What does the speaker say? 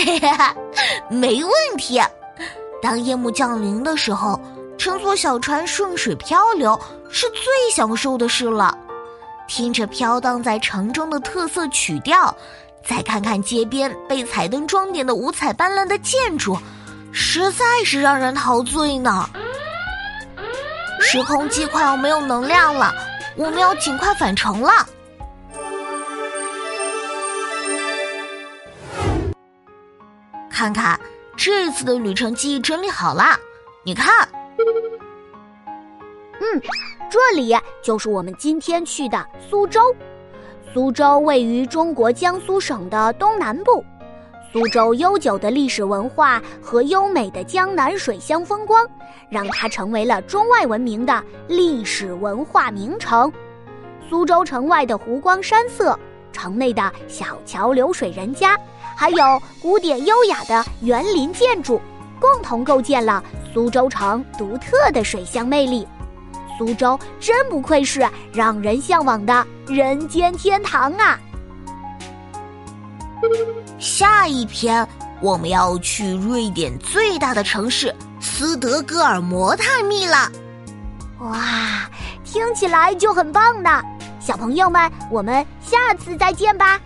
没问题。当夜幕降临的时候，乘坐小船顺水漂流是最享受的事了。听着飘荡在城中的特色曲调，再看看街边被彩灯装点的五彩斑斓的建筑，实在是让人陶醉呢。时空机快要没有能量了，我们要尽快返程了。看看这次的旅程记忆整理好了，你看，嗯，这里就是我们今天去的苏州。苏州位于中国江苏省的东南部。苏州悠久的历史文化和优美的江南水乡风光，让它成为了中外闻名的历史文化名城。苏州城外的湖光山色，城内的小桥流水人家，还有古典优雅的园林建筑，共同构建了苏州城独特的水乡魅力。苏州真不愧是让人向往的人间天堂啊！下一篇我们要去瑞典最大的城市斯德哥尔摩探秘了。哇，听起来就很棒呢！小朋友们，我们下次再见吧。